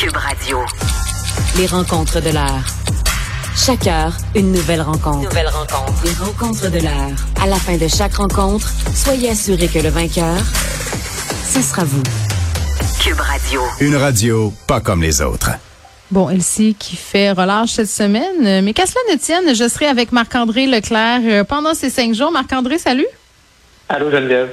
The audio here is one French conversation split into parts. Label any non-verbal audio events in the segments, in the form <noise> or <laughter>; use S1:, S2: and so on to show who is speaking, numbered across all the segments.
S1: Cube Radio. Les rencontres de l'heure. Chaque heure, une nouvelle rencontre. Nouvelle rencontre. Les rencontres de l'heure. À la fin de chaque rencontre, soyez assurés que le vainqueur, ce sera vous. Cube Radio.
S2: Une radio pas comme les autres.
S3: Bon, Elsie qui fait relâche cette semaine. Mais qu'à cela ne tienne, je serai avec Marc-André Leclerc euh, pendant ces cinq jours. Marc-André, salut.
S4: Allô, Geneviève.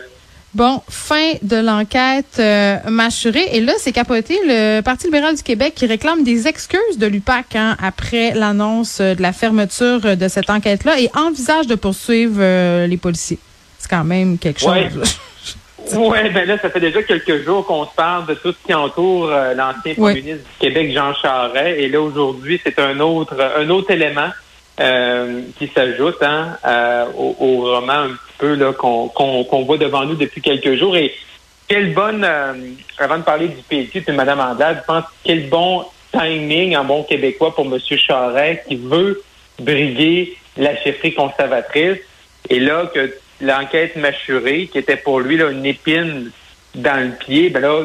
S3: Bon, fin de l'enquête euh, mâchurée. Et là, c'est capoté le Parti libéral du Québec qui réclame des excuses de l'UPAC hein, après l'annonce de la fermeture de cette enquête-là et envisage de poursuivre euh, les policiers. C'est quand même quelque chose. <laughs>
S4: Ouais. Oui, ben là, ça fait déjà quelques jours qu'on se parle de tout ce qui entoure euh, l'ancien premier ministre du Québec, Jean Charest. Et là, aujourd'hui, c'est un autre un autre élément euh, qui s'ajoute hein, euh, au, au roman un peu là qu'on qu'on voit devant nous depuis quelques jours. Et quelle bonne, euh, avant de parler du PLQ de Mme Anglade, je pense quel bon timing en bon québécois pour M. Charest qui veut briguer la chefferie conservatrice. Et là, que l'enquête mâchurée, qui était pour lui là, une épine dans le pied, ben là,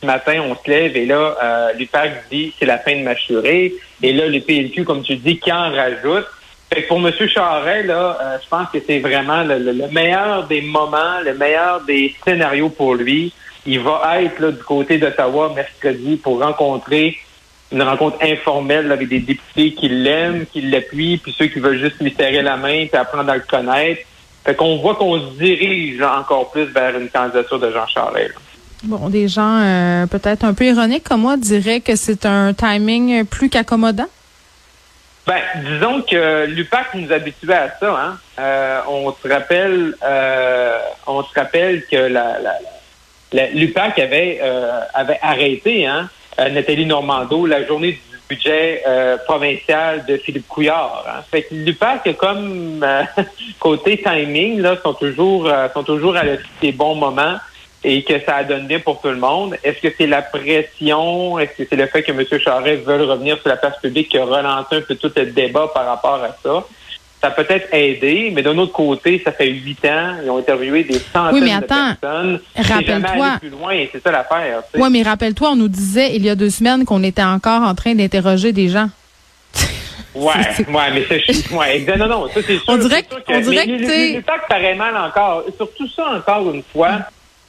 S4: ce matin, on se lève et là, euh, l'UPAC dit c'est la fin de mâchurée. Et là, le PLQ, comme tu dis, qui en rajoute. Fait que pour M. Charret, là, euh, je pense que c'est vraiment le, le- le meilleur des moments, le meilleur des scénarios pour lui. Il va être là, du côté d'Ottawa mercredi pour rencontrer une rencontre informelle avec des députés qui l'aiment, qui l'appuient, puis ceux qui veulent juste lui serrer la main puis apprendre à le connaître. Fait qu'on voit qu'on se dirige encore plus vers une candidature de Jean Charest.
S3: Bon, des gens euh, peut-être un peu ironiques comme moi diraient que c'est un timing plus qu'accommodant.
S4: Ben, disons que l'UPAC nous habituait à ça. Hein? Euh, on se rappelle, euh, on se rappelle que la, l'UPAC avait euh, avait arrêté hein, euh, Nathalie Normando la journée du budget euh, provincial de Philippe Couillard. Hein? Fait que l'UPAC, comme euh, <laughs> côté timing, là, sont toujours sont toujours à des bons moments et que ça donne bien pour tout le monde. Est-ce que c'est la pression? Est-ce que c'est le fait que M. Charest veut revenir sur la place publique qui a relancé un peu tout le débat par rapport à ça? Ça peut être aidé, mais d'un autre côté, ça fait huit ans, ils ont interviewé des centaines
S3: Oui, mais attends,
S4: de personnes.
S3: Rappelle-toi.
S4: allé plus loin, et c'est ça l'affaire.
S3: Oui, mais rappelle-toi, on nous disait il y a deux semaines qu'on était encore en train d'interroger des gens.
S4: Ouais, <laughs> ouais, mais c'est ouais. Non, non, ça c'est sûr.
S3: On dirait
S4: sûr
S3: que- on dirait
S4: mais
S3: que
S4: paraît mal encore. Surtout ça encore une fois.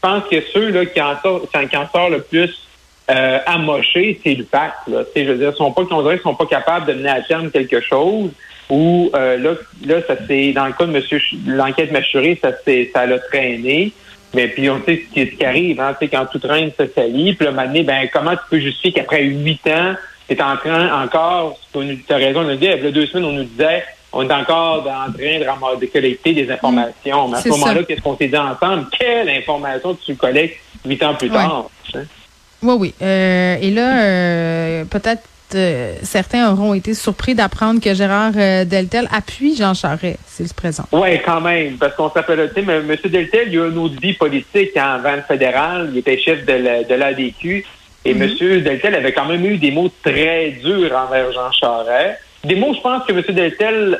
S4: Pense que ceux là qui en sortent, le plus euh, amochés, c'est le PAC. Là. Tu sais, je veux dire, sont pas, on dirait qu'ils sont pas capables de mener à terme quelque chose. Ou euh, là, là, ça dans le cas de Monsieur l'enquête mâchurée, ça ça l'a traîné. Mais puis on sait ce qui, arrive, hein, quand tout traîne, ça salit. Puis là, ben comment tu peux justifier qu'après huit ans, tu es en train encore, tu as raison de le dire, il y a deux semaines, on nous disait on est encore en train de, ramasser, de collecter des informations. Mais à ce moment-là, qu'est-ce qu'on s'est dit ensemble? Quelle information tu collectes huit ans plus
S3: Ouais.
S4: tard?
S3: Oui, oui. Euh, et là, euh, peut-être euh, certains auront été surpris d'apprendre que Gérard Deltel appuie Jean Charest, c'est le présent.
S4: Oui, quand même, parce qu'on s'appelle, tu sais, mais M. Deltel, il a une autre vie politique hein, avant le fédéral. Il était chef de la- l'ADQ. Et
S3: Mhm.
S4: M. Deltel avait quand même eu des mots très durs envers Jean Charest. Des mots, je pense que M. Deltel,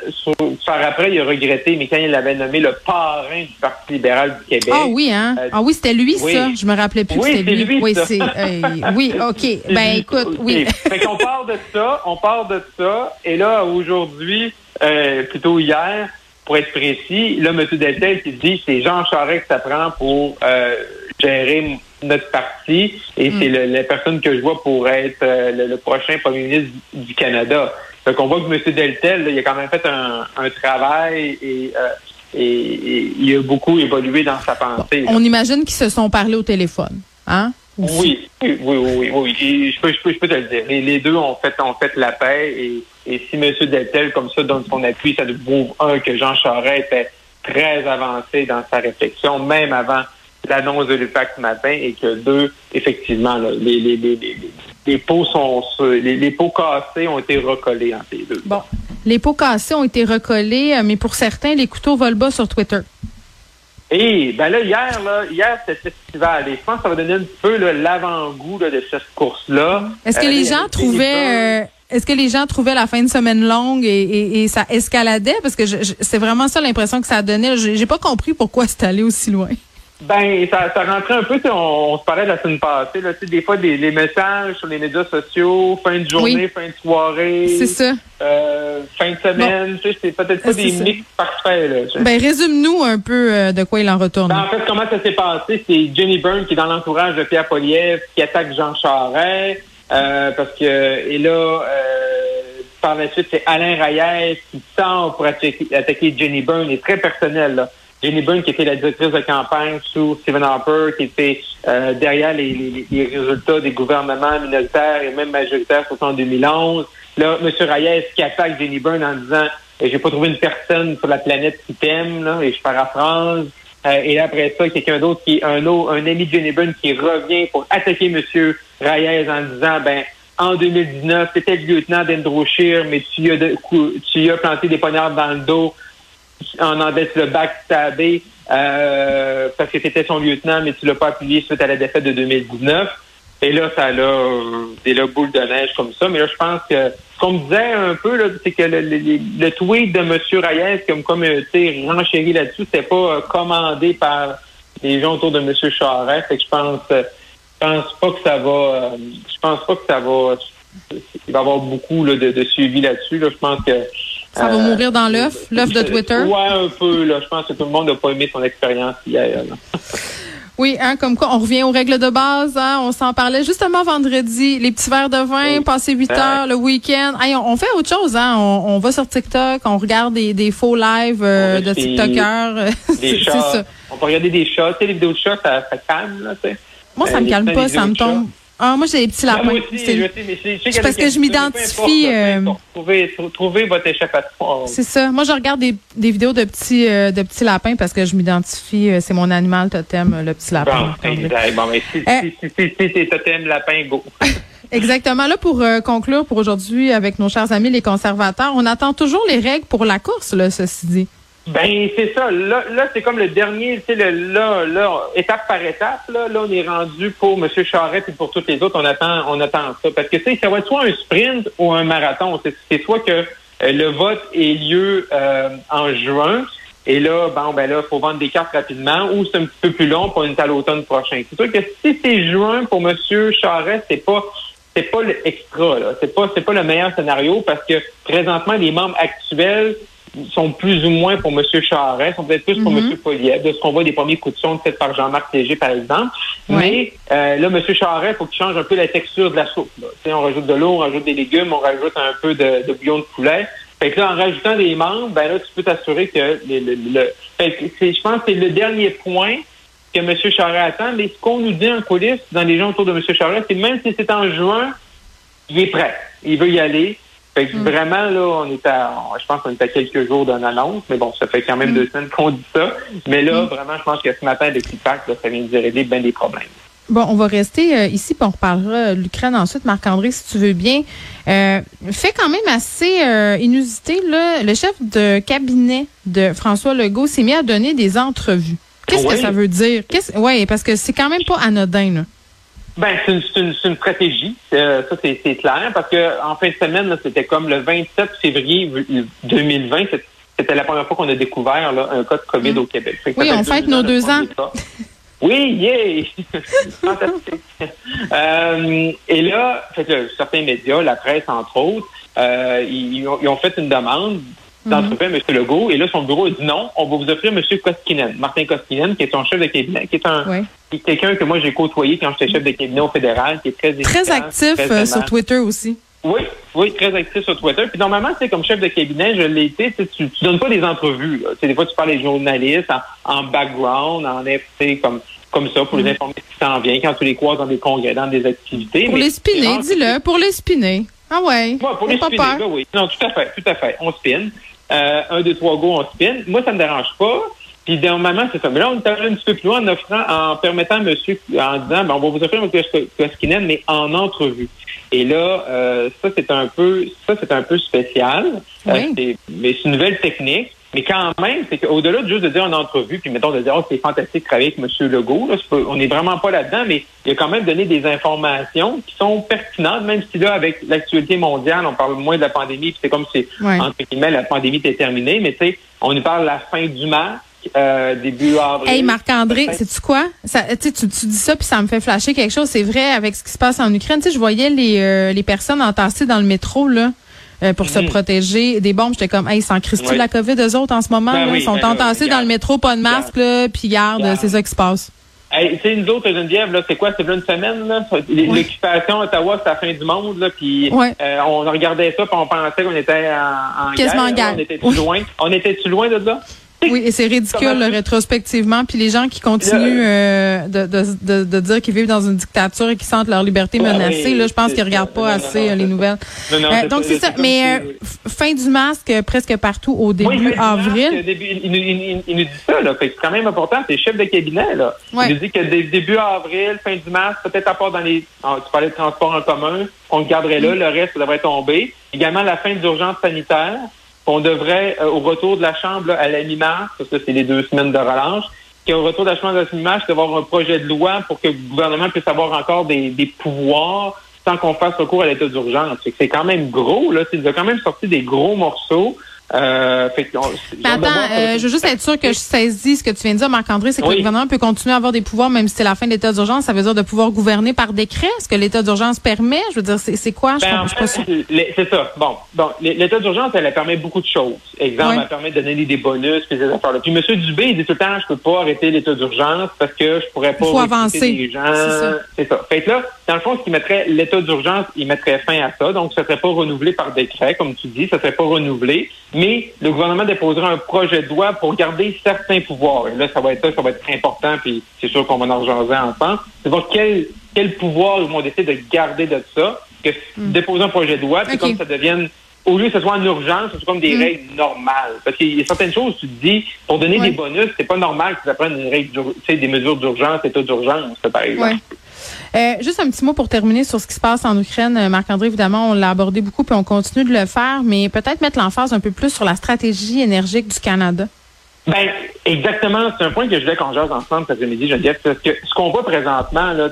S4: par après, il a regretté, mais quand il l'avait nommé le parrain du Parti libéral du Québec.
S3: Ah oui, hein?
S4: Euh,
S3: Ah oui, c'était lui,
S4: oui.
S3: ça. Je me rappelais plus
S4: Oui,
S3: que c'était lui.
S4: lui,
S3: oui, c'est. euh, oui, OK. <laughs> Ben écoute, oui. <laughs>
S4: fait qu'on parle de ça, on parle de ça, et là, aujourd'hui, euh, plutôt hier, pour être précis, là, M. Deltel qui dit c'est Jean Charest que ça prend pour euh, gérer notre parti, et
S3: Mm.
S4: c'est le- la personne que je vois pour être euh, le, le prochain premier ministre du Canada. Fait qu'on voit que M. Deltel, là, il a quand même fait un, un travail et, euh, et, et il a beaucoup évolué dans sa pensée.
S3: On imagine qu'ils se sont parlé au téléphone. Hein?
S4: Oui, oui, oui, oui, oui. Et je, peux, je, peux, je peux te le dire. Les, les deux ont fait, ont fait la paix et, et si M. Deltel, comme ça, donne son appui, ça nous prouve, un, que Jean Charest était très avancé dans sa réflexion, même avant l'annonce de l'UPAC ce matin, et que deux, effectivement, là, les, les, les, les, pots sont les, les pots cassés ont été recollés entre les deux.
S3: Bon. Les pots cassés ont été recollés, euh, mais pour certains, les couteaux volent bas sur Twitter.
S4: Et ben là, hier, là, hier, c'était festival. Et je pense que ça va donner un peu l'avant-goût de cette course-là.
S3: Est-ce que
S4: Euh,
S3: les gens trouvaient, euh, est-ce que les gens trouvaient la fin de semaine longue et, et- et ça escaladait? Parce que c'est vraiment ça l'impression que ça donnait. J'ai pas compris pourquoi c'est allé aussi loin.
S4: Ben, ça, ça rentrait un peu, on, se parlait la semaine passée, là, des fois, des, les messages sur les médias sociaux, fin de journée, fin de soirée.
S3: C'est ça.
S4: Euh, fin de semaine, tu sais, c'est peut-être pas des mix parfaits, là.
S3: Ben, résume-nous un peu euh, de quoi il en retourne.
S4: Ben, en fait, comment ça s'est passé? C'est Jenny Byrne qui est dans l'entourage de Pierre Poliev qui attaque Jean Charest, euh, parce que, et là, euh, par la suite, c'est Alain Rayès qui sort pour attaquer, attaquer Jenny Byrne, et très personnel, là. Jenny Byrne, qui était la directrice de campagne sous Stephen Harper, qui était euh, derrière les, résultats des gouvernements minoritaires et même majoritaires, en 2011. Là, M. Reyes qui attaque Jenny Byrne en disant j'ai pas trouvé une personne sur la planète qui t'aime, là, et je paraphrase. Euh, et après ça, quelqu'un d'autre qui un autre, un ami de Jenny Byrne qui revient pour attaquer M. Reyes en disant ben en 2019, c'était le lieutenant d'Andrew mais tu as, tu as planté des poignards dans le dos en endette le backstabé euh, parce que c'était son lieutenant, mais tu l'as pas appuyé suite à la défaite de 2019. Et là, ça a des là, boule de neige comme ça. Mais là, je pense que ce qu'on me disait un peu, là, c'est que le, tweet de M. Reyes, comme comme tu renchéri là-dessus, c'était pas euh, commandé par les gens autour de M. Charest. Fait que je pense je pense pas que ça va euh, je pense pas que ça va il va y avoir beaucoup de, de, suivi là-dessus. Là. Je pense que
S3: ça va mourir dans l'œuf, l'œuf de Twitter?
S4: Ouais, un peu. Là. Je pense que tout le monde n'a pas aimé son expérience hier. <laughs>
S3: Oui, hein, comme quoi, on revient aux règles de base. Hein, on s'en parlait justement vendredi. Les petits verres de vin, passer 8 heures le week-end. on, fait autre chose. Hein, on, va sur TikTok, on regarde des, faux lives euh, de TikTokers. <laughs>
S4: Des chats. On peut regarder des chats. Tu sais, les vidéos de chats, ça, calme. Là,
S3: Moi, ça me euh, calme pas. Ça me tombe. Ah, moi, j'ai des petits lapins. c'est parce que je m'identifie.
S4: Euh... Trouvez, votre échappatoire.
S3: C'est ça. Moi, je regarde des, des vidéos de petits, euh, de petits lapins parce que je m'identifie. Euh, c'est mon animal totem, le petit lapin.
S4: Bon, exact. bon mais si, euh, si, si, si, c'est totem lapin, go. <laughs>
S3: Exactement. Là, pour conclure pour aujourd'hui avec nos chers amis les conservateurs, on attend toujours les règles pour la course, là, ceci dit.
S4: Ben c'est ça. Là, là c'est comme le dernier, tu sais, là, là, étape par étape. Là, là, on est rendu pour M. Charette et pour tous les autres. On attend, on attend ça parce que tu sais, ça va être soit un sprint ou un marathon. C'est soit que euh, le vote ait lieu euh, en juin. Et là, bon, ben là, faut vendre des cartes rapidement, ou c'est un petit peu plus long pour une à l'automne prochain. C'est sûr que si c'est juin pour M. Charest, c'est pas c'est pas l'extra, là. C'est pas c'est pas le meilleur scénario parce que présentement, les membres actuels sont plus ou moins pour M. Charest, sont peut-être plus pour M. Mhm. Poliev, de ce qu'on voit des premiers coups de son faits par Jean-Marc Léger, par exemple. Mais euh, là, M. Charest, il faut qu'il change un peu la texture de la soupe. On rajoute de l'eau, on rajoute des légumes, on rajoute un peu de, bouillon de poulet. Fait que là, en rajoutant des membres, ben là, tu peux t'assurer que le, le, je pense que c'est le dernier point que M. Charest attend. Mais ce qu'on nous dit en coulisses dans les gens autour de M. Charest, c'est même si c'est en juin, il est prêt. Il veut y aller. Fait que mm. vraiment, là, on est à, je pense qu'on est à quelques jours d'une annonce, mais bon, ça fait quand même mm. deux semaines qu'on dit ça. Mais là, mm. vraiment, je pense que ce matin, depuis Pâques, ça vient de régler bien des problèmes.
S3: Bon, on va rester euh, ici, puis on reparlera de l'Ukraine ensuite, Marc-André, si tu veux bien. Euh, fait quand même assez euh, inusité, là, le chef de cabinet de François Legault s'est mis à donner des entrevues. Qu'est-ce que ça veut dire? Oui, parce que c'est quand même pas anodin, là.
S4: Ben, c'est une, une, stratégie, euh, ça c'est clair, parce que en fin de semaine, c'était comme le 27 février 2020, c'était la première fois qu'on a découvert là, un cas de COVID mm. au Québec.
S3: Oui, on fête nos deux ans.
S4: Oui, yeah! <laughs> Fantastique. euh, et là, fait, certains médias, la presse entre autres, euh, ils, ont, ils, ont, fait une demande d'entreprendre mhm. M. Legault. Et là, son bureau a dit non, on va vous offrir M. Koskinen, Martin Koskinen, qui est son chef de cabinet, qui est un quelqu'un que moi j'ai côtoyé quand j'étais chef de cabinet au fédéral, qui est très
S3: Très actif euh, sur Twitter aussi.
S4: Oui, oui, très actif sur Twitter. Puis normalement, c'est comme chef de cabinet, je l'ai été, tu, tu donnes pas des entrevues. Là. Des fois, tu parles des journalistes en, background, en FT, comme comme ça, pour les mhm. informer ce qui s'en vient, quand tu les croises dans des congrès, dans des activités.
S3: Pour les spinner, dis-le, pour les spinner. Ah ouais.
S4: ouais pour les spinner, ben oui. Non, tout à fait, tout à fait. On spin euh, un, deux, trois go, on spin. Moi, ça me dérange pas. Puis normalement, c'est ça. Mais là, on est allé un petit peu plus loin en offrant, en permettant à monsieur, en disant, ben, on va vous offrir un Koskinen, mais en entrevue. Et là, euh, ça, c'est un peu, ça, c'est un peu spécial. Euh, mais c'est une nouvelle technique. Mais quand même, c'est qu'au-delà de juste de dire en entrevue, puis mettons de dire, oh, c'est fantastique de travailler avec M. Legault, là, on n'est vraiment pas là-dedans, mais il a quand même donné des informations qui sont pertinentes, même si là, avec l'actualité mondiale, on parle moins de la pandémie, puis c'est comme si, entre guillemets, la pandémie était terminée, mais tu sais, on nous parle de la fin du match, euh, début avril.
S3: Hey Marc-André, sais-tu quoi? Ça, tu, tu dis ça puis ça me fait flasher quelque chose. C'est vrai avec ce qui se passe en Ukraine. Tu sais, je voyais les, euh, les personnes entassées dans le métro là. Euh, pour se mhm. protéger des bombes. J'étais comme, hey, ils s'en oui. la COVID, eux autres, en ce moment. Ben là, ils sont ben entassés dans le métro, pas de masque, là, puis garde, c'est ça qui se passe.
S4: Hey, tu sais, nous autres, Geneviève, là, c'est quoi? C'est une semaine, là? L'occupation à Ottawa, c'est la fin du monde, là, puis euh, on regardait ça, puis on pensait qu'on était en, guerre. On était-tu loin? On était-tu loin de là?
S3: Oui, et c'est ridicule rétrospectivement. Puis les gens qui continuent euh, de, de, de, dire qu'ils vivent dans une dictature et qui sentent leur liberté menacée, là, je pense qu'ils regardent pas assez euh, les nouvelles. Euh, donc c'est ça. Mais fin du masque presque partout au début avril.
S4: il, nous dit ça. Là. c'est quand même important. C'est chef de cabinet. Là. Il nous dit que début avril, fin du masque, peut-être à part dans les. tu parlais de transport en commun, on le garderait là. Mm. Le reste devrait tomber. Également la fin de l'urgence sanitaire qu'on devrait, euh, au retour de la Chambre à la mi-mars, parce que c'est les deux semaines de relâche, qu'au retour de la Chambre à la mi-mars, d'avoir un projet de loi pour que le gouvernement puisse avoir encore des, des pouvoirs sans qu'on fasse recours à l'état d'urgence. C'est quand même gros, là. Il a quand même sorti des gros morceaux. Euh, fait
S3: attends, euh, je veux juste être sûr que je saisis ce que tu viens de dire, Marc-André, c'est que le gouvernement peut continuer à avoir des pouvoirs même si c'est la fin de l'état d'urgence. Ça veut dire de pouvoir gouverner par décret? ce que l'état d'urgence permet? Je veux dire, c'est quoi?
S4: Ben, c'est ça. Bon, bon l'état d'urgence, elle, permet beaucoup de choses. Exemple, elle permet de donner des bonus, puis des affaires là. Puis M. Dubé, il dit tout le temps, je peux pas arrêter l'état d'urgence parce que je pourrais pas...
S3: Il faut avancer. Les
S4: gens. C'est ça. Fait que là, dans le fond, ce qui mettrait l'état d'urgence, il mettrait fin à ça. Donc, ça serait pas renouvelé par décret, comme tu dis, ça serait pas renouvelé. Mais le gouvernement déposera un projet de loi pour garder certains pouvoirs. Et là, ça va être ça, ça va être important, puis c'est sûr qu'on va en rejaser ensemble. C'est voir quel, quel pouvoir ils vont décider de garder de ça, que hmm. déposer un projet de loi, puis comme ça devienne au lieu que ce soit en urgence, ce soit comme des hmm. règles normales. Parce qu'il y a certaines choses, tu te dis, pour donner des bonus, c'est pas normal que ça prenne une règle, des mesures d'urgence, état d'urgence, par exemple.
S3: Euh, juste un petit mot pour terminer sur ce qui se passe en Ukraine. Euh, Marc-André, évidemment, on l'a abordé beaucoup puis on continue de le faire, mais peut-être mettre l'emphase un peu plus sur la stratégie énergique du Canada.
S4: Ben, exactement. C'est un point que je voulais qu'on jase ensemble cet après-midi, Geneviève. Parce que ce qu'on voit présentement, là,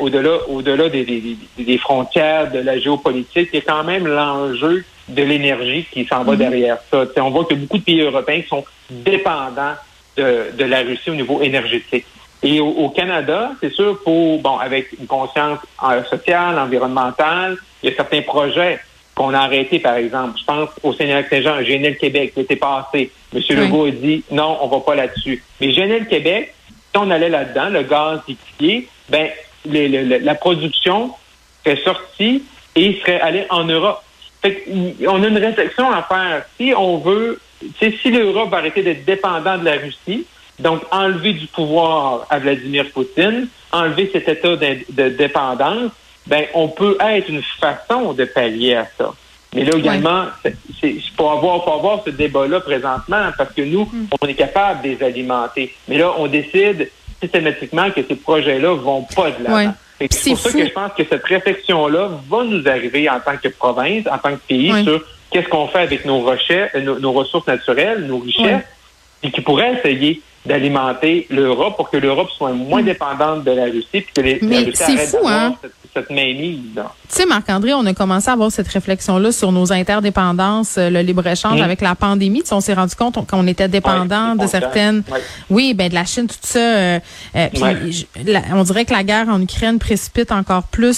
S4: au-delà, au-delà des, des, des, frontières, de la géopolitique, il y a quand même l'enjeu de l'énergie qui s'en va mm-hmm. derrière ça. on voit que beaucoup de pays européens sont dépendants de, de la Russie au niveau énergétique. Et au, Canada, c'est sûr, pour, bon, avec une conscience euh, sociale, environnementale, il y a certains projets qu'on a arrêtés, par exemple. Je pense au Seigneur Saint-Jean, le Québec, qui était passé. M. Legault a dit non, on va pas là-dessus. Mais le Québec, si on allait là-dedans, le gaz liquéfié, ben, la production serait sortie et serait allée en Europe. Fait on a une réflexion à faire. Si on veut, si l'Europe va arrêter d'être dépendant de la Russie, donc, enlever du pouvoir à Vladimir Poutine, enlever cet état de, dépendance, ben, on peut être une façon de pallier à ça. Mais là également, c'est pour avoir, pour avoir ce débat-là présentement, parce que nous, mm. on est capable de les alimenter. Mais là, on décide systématiquement que ces projets-là vont pas de l'avant. C'est pour ça que je pense que cette réflexion-là va nous arriver en tant que province, en tant que pays, sur qu'est-ce qu'on fait avec nos, recherches, nos, ressources naturelles, nos richesses, et qui pourrait essayer d'alimenter l'Europe pour que l'Europe soit moins hmm. dépendante de la Russie puis que les,
S3: Mais c'est fou, hein?
S4: cette mainmise. Tu
S3: sais, Marc-André, on a commencé à avoir cette réflexion-là sur nos interdépendances, euh, le libre-échange mm. avec la pandémie. on s'est rendu compte qu'on était dépendant de certaines... Oui, ben de la Chine, tout ça. Euh, euh, on dirait que la guerre en Ukraine précipite encore plus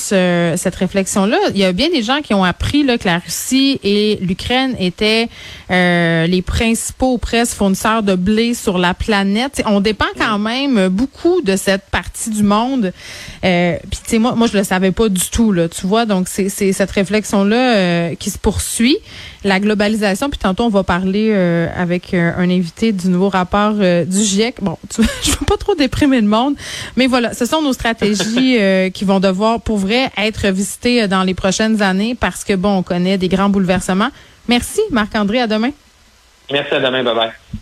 S3: cette réflexion-là. Il y a bien des gens qui ont appris là, que la Russie et l'Ukraine étaient les principaux presque fournisseurs de blé sur la planète. on dépend quand même beaucoup de cette partie du monde. puis, tu sais, moi, moi, je le savais pas du tout, là, tu vois. Donc, c'est cette réflexion-là euh, qui se poursuit. La globalisation, puis tantôt, on va parler euh, avec euh, un invité du nouveau rapport du GIEC. Bon, tu <laughs> je veux pas trop déprimer le monde, mais voilà, ce sont nos stratégies <laughs> qui vont devoir, pour vrai, être visitées dans les prochaines années parce que, bon, on connaît des grands bouleversements. Merci, Marc-André. À demain.
S4: Merci, à demain. Bye-bye.